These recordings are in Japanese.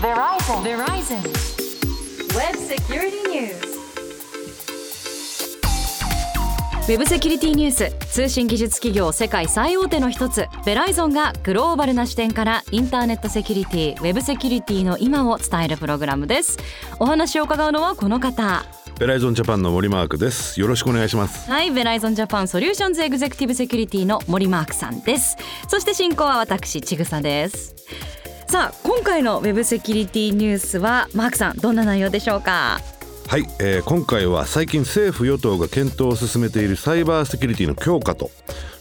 ウェブセキュリティニュース。通信技術企業世界最大手の一つ。ベライゾンがグローバルな視点からインターネットセキュリティウェブセキュリティの今を伝えるプログラムです。お話を伺うのはこの方。ベライゾンジャパンの森マークです。よろしくお願いします。はいベライゾンジャパン Solutions Executive Security の森マークさんです。そして進行は私ちぐさですさあ今回のウェブセキュリティニュースはマークさんどんな内容でしょうか？はい、えー今回は最近政府与党が検討を進めているサイバーセキュリティの強化と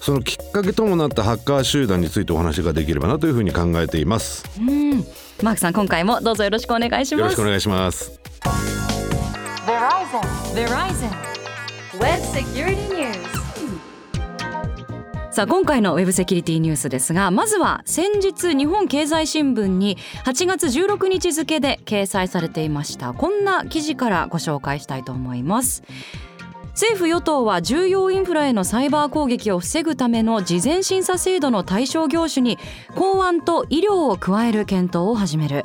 そのきっかけともなったハッカー集団についてお話ができればなというふうに考えています。うん。マークさん今回もどうぞよろしくお願いします。よろしくお願いします。Verizon. Verizon. Web Security News. さあ今回のウェブセキュリティニュースですがまずは先日日本経済新聞に8月16日付で掲載されていました。こんな記事からご紹介したいと思います。政府与党は重要インフラへのサイバー攻撃を防ぐための事前審査制度の対象業種に公安と医療を加える検討を始める。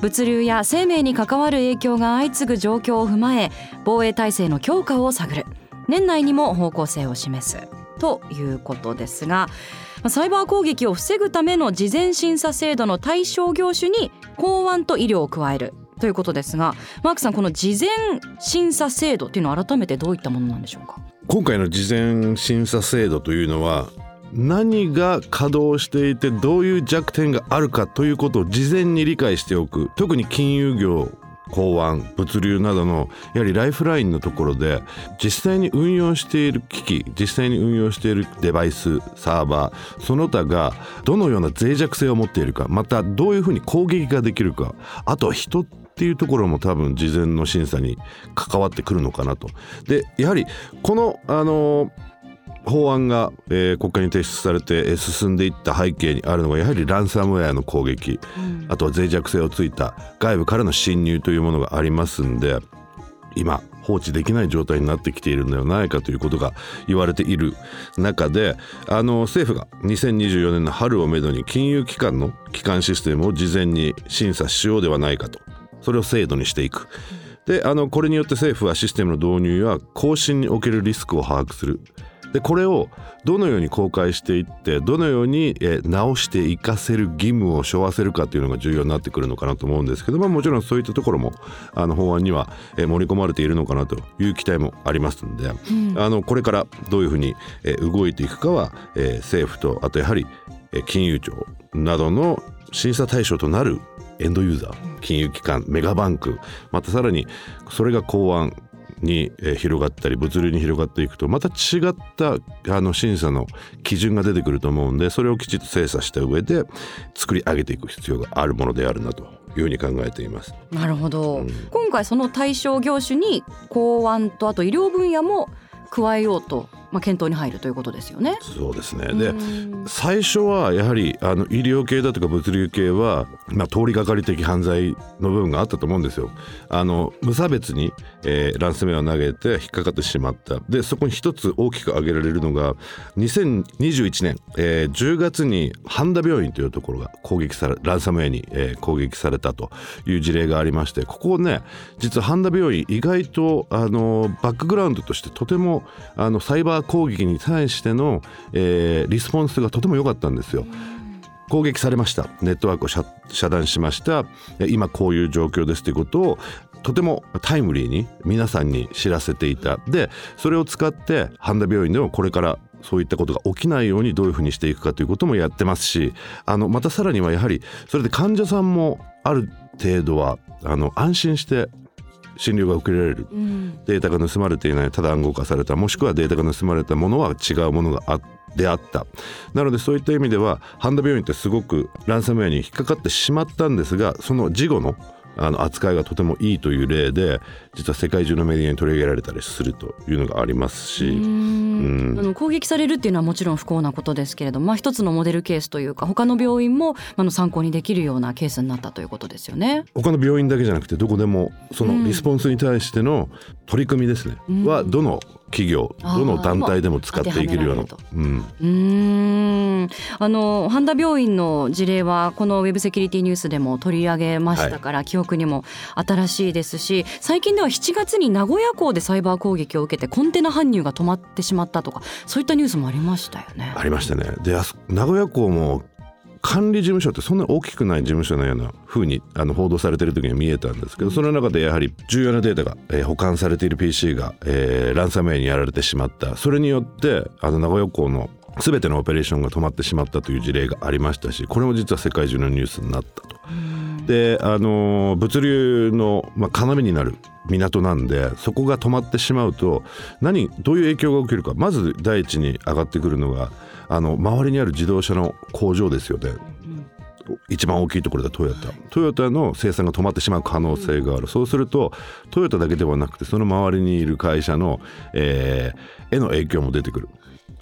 物流や生命に関わる影響が相次ぐ状況を踏まえ防衛体制の強化を探る。年内にも方向性を示す。ということですがサイバー攻撃を防ぐための事前審査制度の対象業種に公安と医療を加えるということですがマークさんこの事前審査制度っていうのは改めてどういったものなんでしょうか？今回の事前審査制度というのは何が稼働していてどういう弱点があるかということを事前に理解しておく。特に金融業港湾物流などのやはりライフラインのところで実際に運用している機器実際に運用しているデバイスサーバーその他がどのような脆弱性を持っているかまたどういうふうに攻撃ができるかあとは人っていうところも多分事前の審査に関わってくるのかなと。でやはりこのあの法案が、えー国会に提出されてえー進んでいった背景にあるのがやはりランサムウェアの攻撃、あとは脆弱性をついた外部からの侵入というものがありますんで今放置できない状態になってきているのではないかということが言われている中であの政府が2024年の春をめどに金融機関の基幹システムを事前に審査しようではないかと。それを制度にしていく。であのこれによって政府はシステムの導入や更新におけるリスクを把握するでこれをどのように公開していってどのように、えー直していかせる義務を背負わせるかというのが重要になってくるのかなと思うんですけど、まあ、もちろんそういったところもあの法案には、えー盛り込まれているのかなという期待もありますので、あのこれからどういうふうに、えー動いていくかは、えー政府とあとやはり、えー金融庁などの審査対象となるエンドユーザー金融機関メガバンクまたさらにそれが公安にえー広がったり物流に広がっていくとまた違ったあの審査の基準が出てくると思うんでそれをきちっと精査した上で作り上げていく必要があるものであるなというふうに考えています。なるほど、今回その対象業種に公安とあと医療分野も加えようと、まあ、検討に入るということですよね。そうですねで最初はやはりあの医療系だとか物流系は、まあ、通りがかり的犯罪の部分があったと思うんですよ。あの無差別に、えーランスメアを投げて引っかかってしまったでそこに一つ大きく挙げられるのが2021年、えー10月に半田病院というところが攻撃されランサムウェアに、えー攻撃されたという事例がありましてここね実は半田病院意外とあのバックグラウンドとしてとてもあのサイバー攻撃に対しての、えーリスポンスがとても良かったんですよ。攻撃されました。ネットワークを遮断しました。今こういう状況ですということをとてもタイムリーに皆さんに知らせていた。でそれを使って半田病院でもこれからそういったことが起きないようにどういうふうにしていくかということもやってますしあのまたさらにはやはりそれで患者さんもある程度はあの安心して診療が受けられる。データが盗まれていないただ暗号化されたもしくはデータが盗まれたものは違うものがあであった。なのでそういった意味では半田病院ってすごくランサムウェアに引っかかってしまったんですがその事後のあの扱いがとてもいいという例で実は世界中のメディアに取り上げられたりするというのがありますし、うんあの攻撃されるっていうのはもちろん不幸なことですけれども、まあ、一つのモデルケースというか他の病院もあの参考にできるようなケースになったということですよね。他の病院だけじゃなくてどこでもそのリスポンスに対しての取り組みですね、はどの企業どの団体でも使っていけるようなうん、あの半田病院の事例はこのウェブセキュリティニュースでも取り上げましたから、記憶にも新しいですし最近では7月に名古屋港でサイバー攻撃を受けてコンテナ搬入が止まってしまったとかそういったニュースもありましたよね。ありましたね。で名古屋港も管理事務所ってそんなに大きくない事務所のような風にあの報道されてる時には見えたんですけどその中でやはり重要なデータが、えー保管されている PC が、えーランサムウェイにやられてしまった。それによってあの名古屋港の全てのオペレーションが止まってしまったという事例がありましたしこれも実は世界中のニュースになったと。であのー物流の、まあ、要になる港なんでそこが止まってしまうと何どういう影響が起きるか。まず第一に上がってくるのがあの周りにある自動車の工場ですよね。一番大きいところでトヨタ。トヨタの生産が止まってしまう可能性がある。そうするとトヨタだけではなくてその周りにいる会社の、えーへの影響も出てくる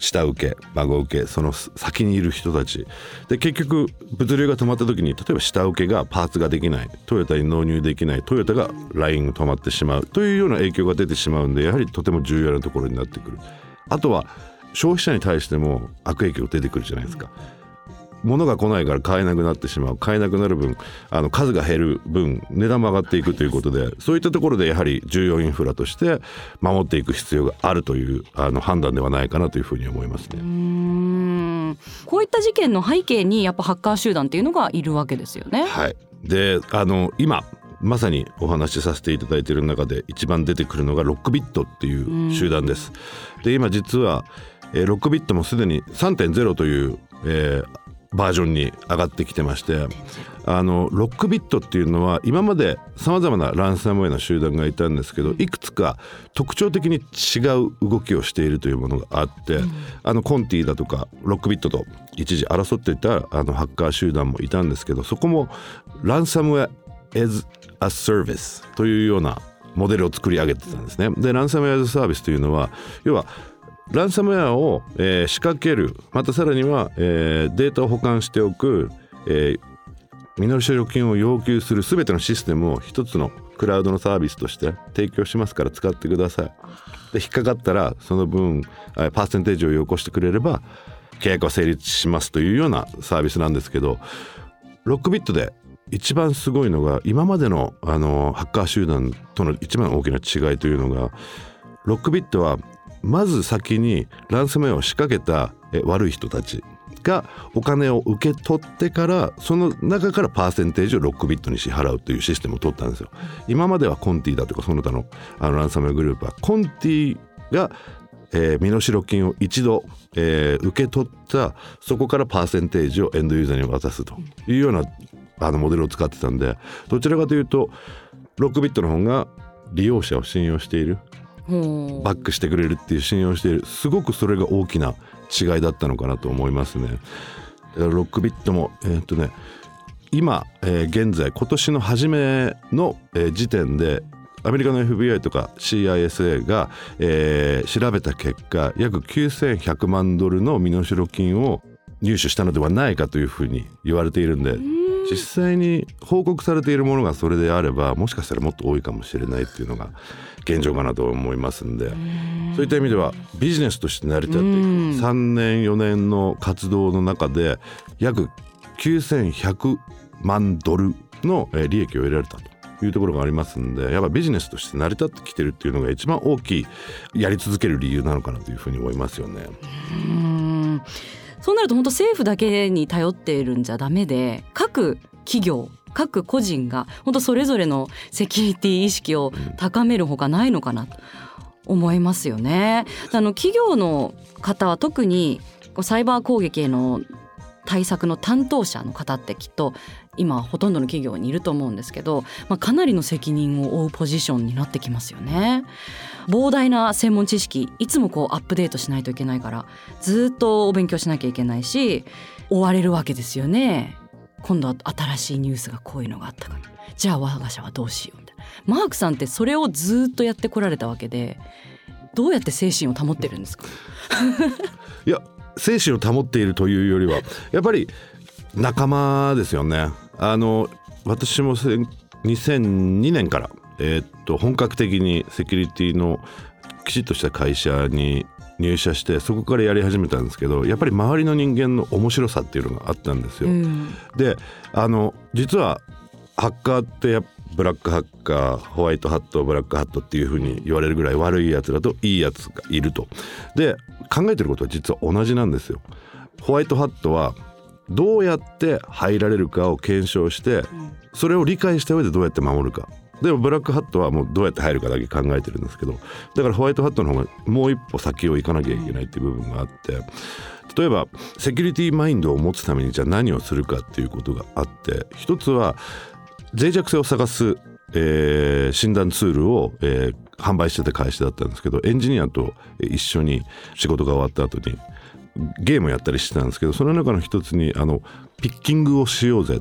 下請け孫請けその先にいる人たちで結局物流が止まった時に例えば下請けがパーツができないトヨタに納入できないトヨタがラインが止まってしまうというような影響が出てしまうんでやはりとても重要なところになってくるあとは消費者に対しても悪影響出てくるじゃないですか。物が来ないから買えなくなってしまう買えなくなる分あの数が減る分値段も上がっていくということでそういったところでやはり重要インフラとして守っていく必要があるというあの判断ではないかなというふうに思いますね。うこういった事件の背景にやっぱハッカー集団っていうのがいるわけですよね。はい、であの今まさにお話しさせていただいている中で一番出てくるのがロックビットっていう集団です。で今実は、えックビットもすでに3.0という、えーバージョンに上がってきてましてあのロックビットっていうのは今までさまざまなランサムウェイの集団がいたんですけどいくつか特徴的に違う動きをしているというものがあって、あのコンティだとかロックビットと一時争っていたあのハッカー集団もいたんですけどそこもランサムウェイ as a service というようなモデルを作り上げてたんですね。でランサムウェイ as a service というのは要はランサムウェアを、えー仕掛けるまたさらには、えーデータを保管しておく、えー身代金を要求する全てのシステムを一つのクラウドのサービスとして提供しますから使ってください。で引っかかったらその分パーセンテージをよこしてくれれば契約は成立しますというようなサービスなんですけどロックビットで一番すごいのが今までのあのハッカー集団との一番大きな違いというのがロックビットはまず先にランサムウェアを仕掛けた悪い人たちがお金を受け取ってからその中からパーセンテージをロックビットに支払うというシステムを取ったんですよ。今まではコンティだとかその他のあのランサムウェアグループはコンティがえー身代金を一度、えー受け取ったそこからパーセンテージをエンドユーザーに渡すというようなあのモデルを使ってたんでどちらかというとロックビットの方が利用者を信用しているバックしてくれるっていう信用している。すごくそれが大きな違いだったのかなと思いますね。ロックビットもえーっとね今、えー現在今年の初めの、えー時点でアメリカの FBI とか CISA が、えー調べた結果約9100万ドルの身代金を入手したのではないかというふうに言われているんで。実際に報告されているものがそれであればもしかしたらもっと多いかもしれないっていうのが現状かなと思いますんで。そういった意味ではビジネスとして成り立っていく3年4年の活動の中で約9100万ドルのえー利益を得られたというところがありますんでやっぱビジネスとして成り立ってきてるっていうのが一番大きいやり続ける理由なのかなというふうに思いますよね。そうなると本当政府だけに頼っているんじゃダメで各企業各個人が本当それぞれのセキュリティ意識を高めるほかないのかなと思いますよね。あの企業の方は特にこうサイバー攻撃への対策の担当者の方ってきっと今ほとんどの企業にいると思うんですけど、まあ、かなりの責任を負うポジションになってきますよね。膨大な専門知識いつもこうアップデートしないといけないからずっとお勉強しなきゃいけないし追われるわけですよね。今度は新しいニュースがこういうのがあったからじゃあ我が社はどうしようみたいなマークさんってそれをずっとやってこられたわけでどうやって精神を保ってるんですか？いや精神を保っているというよりはやっぱり仲間ですよね。あの私も2002年から、えーっと本格的にセキュリティのきちっとした会社に入社してそこからやり始めたんですけどやっぱり周りの人間の面白さっていうのがあったんですよ。うんであの実はハッカーってブラックハッカーホワイトハットブラックハットっていうふうに言われるぐらい悪いやつだといいやつがいると。で考えてることは実は同じなんですよ。ホワイトハットはどうやって入られるかを検証してそれを理解した上でどうやって守るかでもブラックハットはもうどうやって入るかだけ考えてるんですけどだからホワイトハットの方がもう一歩先を行かなきゃいけないっていう部分があって例えばセキュリティマインドを持つためにじゃあ何をするかっていうことがあって一つは脆弱性を探す、えー診断ツールを、えー販売してた会社だったんですけどエンジニアと一緒に仕事が終わった後にゲームをやったりしてたんですけどその中の一つにあのピッキングをしようぜ。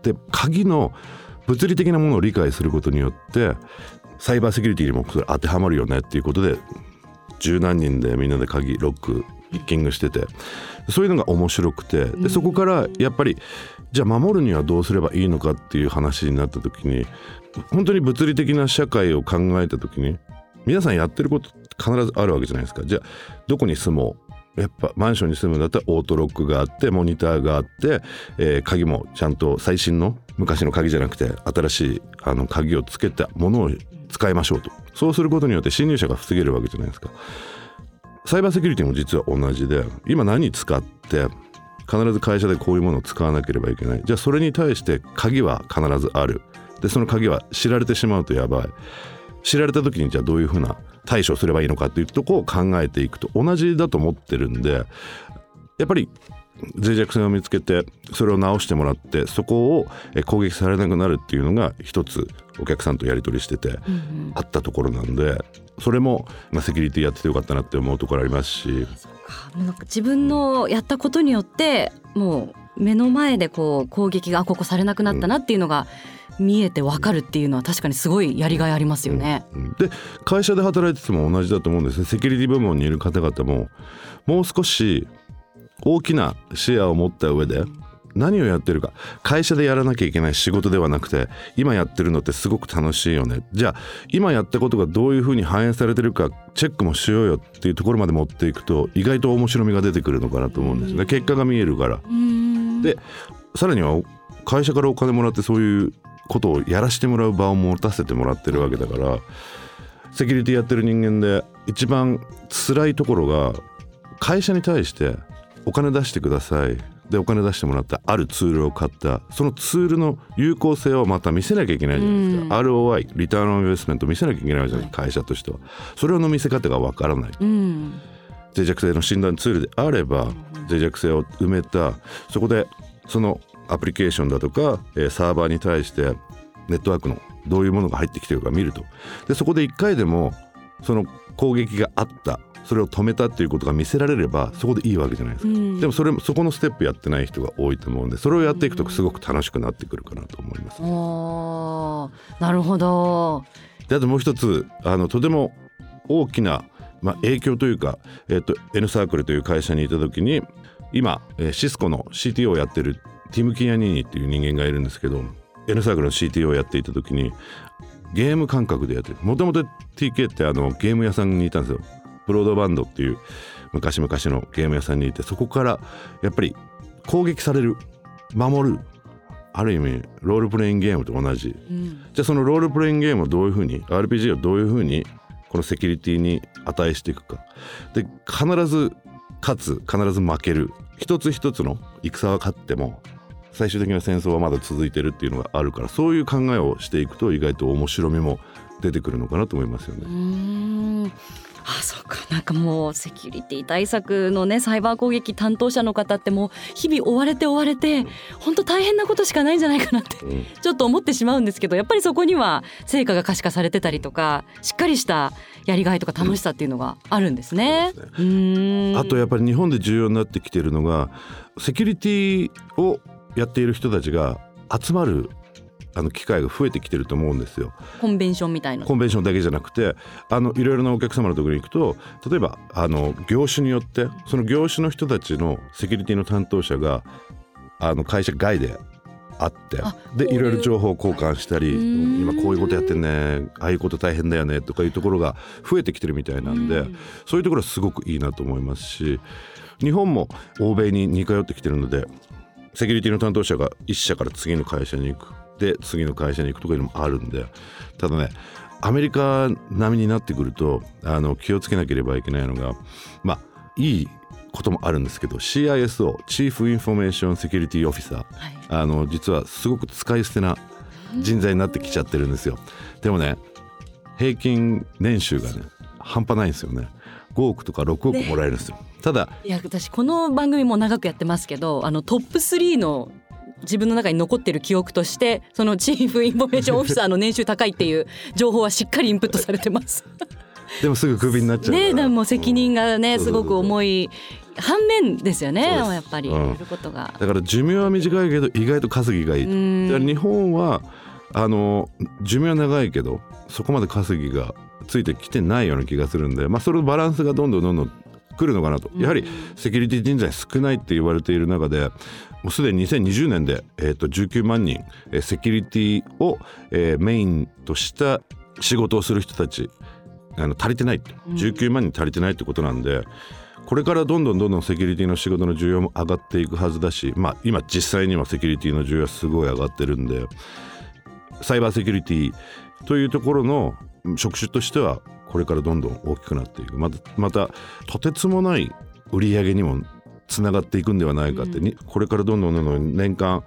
って鍵の物理的なものを理解することによってサイバーセキュリティにもそれ当てはまるよねっていうことで十何人でみんなで鍵ロックピッキングしててそういうのが面白くてでそこからやっぱりじゃあ守るにはどうすればいいのかっていう話になった時に本当に物理的な社会を考えた時に皆さんやってること必ずあるわけじゃないですか。じゃあどこに住もうやっぱマンションに住むんだったらオートロックがあってモニターがあって、えー鍵もちゃんと最新の昔の鍵じゃなくて新しいあの鍵をつけたものを使いましょうと。そうすることによって侵入者が防げるわけじゃないですか。サイバーセキュリティも実は同じで今何使って必ず会社でこういうものを使わなければいけない。じゃあそれに対して鍵は必ずある。でその鍵は知られてしまうとやばい。知られた時にじゃあどういうふうな対処すればいいのかっていうとこを考えていくと同じだと思ってるんでやっぱり脆弱性を見つけてそれを直してもらってそこをえ攻撃されなくなるっていうのが一つお客さんとやり取りしててあったところなんでそれも、まあ、セキュリティやっててよかったなって思うところありますし。自分のやったことによってもう目の前でこう攻撃があここされなくなったなっていうのが見えてわかるっていうのは確かにすごいやりがいありますよね。うんで会社で働いてても同じだと思うんですね。セキュリティ部門にいる方々ももう少し大きな視野を持った上で何をやってるか。会社でやらなきゃいけない仕事ではなくて今やってるのってすごく楽しいよね。じゃあ今やったことがどういうふうに反映されてるかチェックもしようよっていうところまで持っていくと意外と面白みが出てくるのかなと思うんですね。結果が見えるから。うんでさらには会社からお金もらってそういうことをやらせてもらう場を持たせてもらってるわけだからセキュリティやってる人間で一番辛いところが会社に対してお金出してください。でお金出してもらったあるツールを買った。そのツールの有効性をまた見せなきゃいけないじゃないですか、ROI リターンオンインベストメント見せなきゃいけないじゃない会社としては。それの見せ方がわからないうん脆弱性の診断ツールであれば脆弱性を埋めたそこでそのアプリケーションだとか、えーサーバーに対してネットワークのどういうものが入ってきてるか見るとでそこで1回でもその攻撃があったそれを止めたっていうことが見せられればそこでいいわけじゃないですか、うんでもそれもそこのステップやってない人が多いと思うんでそれをやっていくとすごく楽しくなってくるかなと思います。おーなるほど。であともう一つあのとても大きな、まあ、影響というか、えっと N サークルという会社にいた時に今、えーシスコの CTO をやってるティム・キアニーニっていう人間がいるんですけど N サークルの CTO をやっていた時にゲーム感覚でやってるもともと TK ってあのゲーム屋さんにいたんですよ。ブロードバンドっていう昔々のゲーム屋さんにいてそこからやっぱり攻撃される守るある意味ロールプレイングゲームと同じ。うん。じゃあそのロールプレイングゲームをどういうふうに RPG をどういうふうにこのセキュリティに値していくか。で必ず勝つ必ず負ける。一つ一つの戦は勝っても最終的な戦争はまだ続いてるっていうのがあるからそういう考えをしていくと意外と面白みも出てくるのかなと思いますよね。あそうか。なんかもうセキュリティ対策のねサイバー攻撃担当者の方ってもう日々追われて追われて本当大変なことしかないんじゃないかなってうん。ちょっと思ってしまうんですけどやっぱりそこには成果が可視化されてたりとかしっかりしたやりがいとか楽しさっていうのがあるんですね。そうん。あとやっぱり日本で重要になってきてるのがセキュリティをやっている人たちが集まるあの機会が増えてきてると思うんですよ。コンベンションみたいな。コンベンションだけじゃなくてあのいろいろなお客様のところに行くと例えばあの業種によってその業種の人たちのセキュリティの担当者があの会社外であってでいろいろ情報交換したりん今こういうことやってんねああいうこと大変だよねとかいうところが増えてきてるみたいなんで、うんそういうところはすごくいいなと思いますし日本も欧米に似通ってきてるのでセキュリティの担当者が一社から次の会社に行くで次の会社に行くとかいうのもあるんでただねアメリカ並みになってくるとあの気をつけなければいけないのがまあいいこともあるんですけど CISO Chief Information Security Officer はい。あの実はすごく使い捨てな人材になってきちゃってるんですよ。でもね平均年収がね半端ないんですよね。5億とか6億もらえるんですよ、ただいや私この番組も長くやってますけどあのトップ3の自分の中に残ってる記憶としてその Chief Information Officer の年収高いっていう情報はしっかりインプットされてます。でもすぐクビになっちゃうから。ねでも責任がねすごく重い反面ですよねやっぱり。うん。だから寿命は短いけど意外と稼ぎがいい日本はあの寿命は長いけどそこまで稼ぎがついてきてないような気がするんで、まあ、それのバランスがどんどんどんどん来るのかなと。やはりセキュリティ人材少ないって言われている中でもうすでに2020年で、えー、と19万人えーセキュリティを、えーメインとした仕事をする人たちあの足りてないって。19万人足りてないってことなんで。これからどんどんどんどんセキュリティの仕事の需要も上がっていくはずだし、まあ、今実際にはセキュリティの需要はすごい上がってるんでサイバーセキュリティというところの職種としてはこれからどんどん大きくなっていくまたまたとてつもない売り上げにもつながっていくんではないかって、にこれからどんどんどんどん年間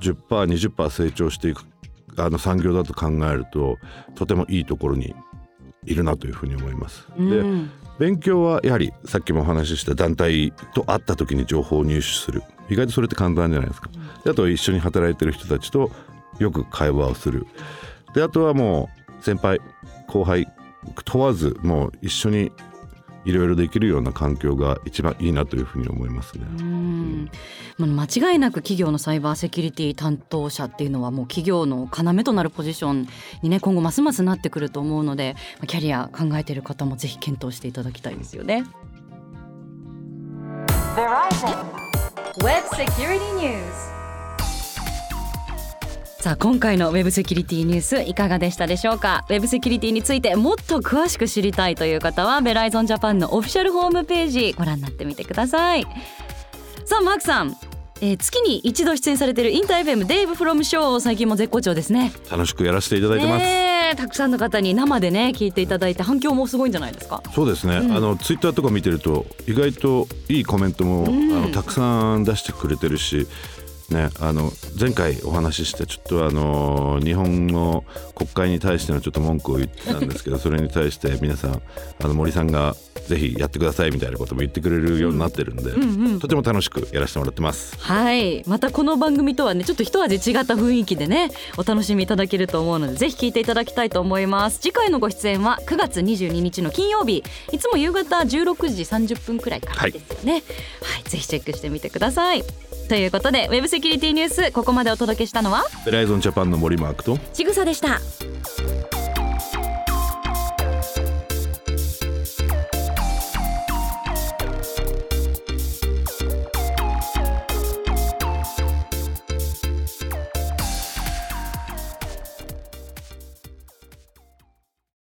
10%20% 成長していくあの産業だと考えるととてもいいところにいるなというふうに思います。でうん勉強はやはりさっきもお話しした団体と会った時に情報を入手する意外とそれって簡単じゃないですか。であと一緒に働いてる人たちとよく会話をする。であとはもう先輩後輩問わずもう一緒にいろいろできるような環境が一番いいなというふうに思いますね。うんまあ間違いなく企業のサイバーセキュリティ担当者っていうのはもう企業の要となるポジションにね今後ますますなってくると思うのでまあキャリア考えている方もぜひ検討していただきたいですよね。Verizon Web Security News さあ今回のウェブセキュリティニュースいかがでしたでしょうか？ウェブセキュリティについてもっと詳しく知りたいという方はベライゾンジャパンのオフィシャルホームページご覧になってみてください。さあマークさん、えー月に一度出演されているインター FM デイブフロムショー最近も絶好調ですね。楽しくやらせていただいてます。ねえたくさんの方に生でね聞いていただいて反響もすごいんじゃないですか？そうですね、うん。あのツイッターとか見てると意外といいコメントも、うん。あのたくさん出してくれてるし、ね、あの前回お話ししてちょっとあの日本の国会に対してのちょっと文句を言ってたんですけど それに対して皆さんあの森さんがぜひやってくださいみたいなことも言ってくれるようになってるんで、うんうん。とても楽しくやらせてもらってます。はい。またこの番組とはねちょっと一味違った雰囲気でねお楽しみいただけると思うのでぜひ聞いていただきたいと思います。次回のご出演は9月22日の金曜日。いつも夕方16時30分くらいからですよね。はい、ぜひチェックしてみてくださいということでウェブセキュリティニュースここまでお届けしたのは？ベライゾンジャパンの森マークと？ちぐさでした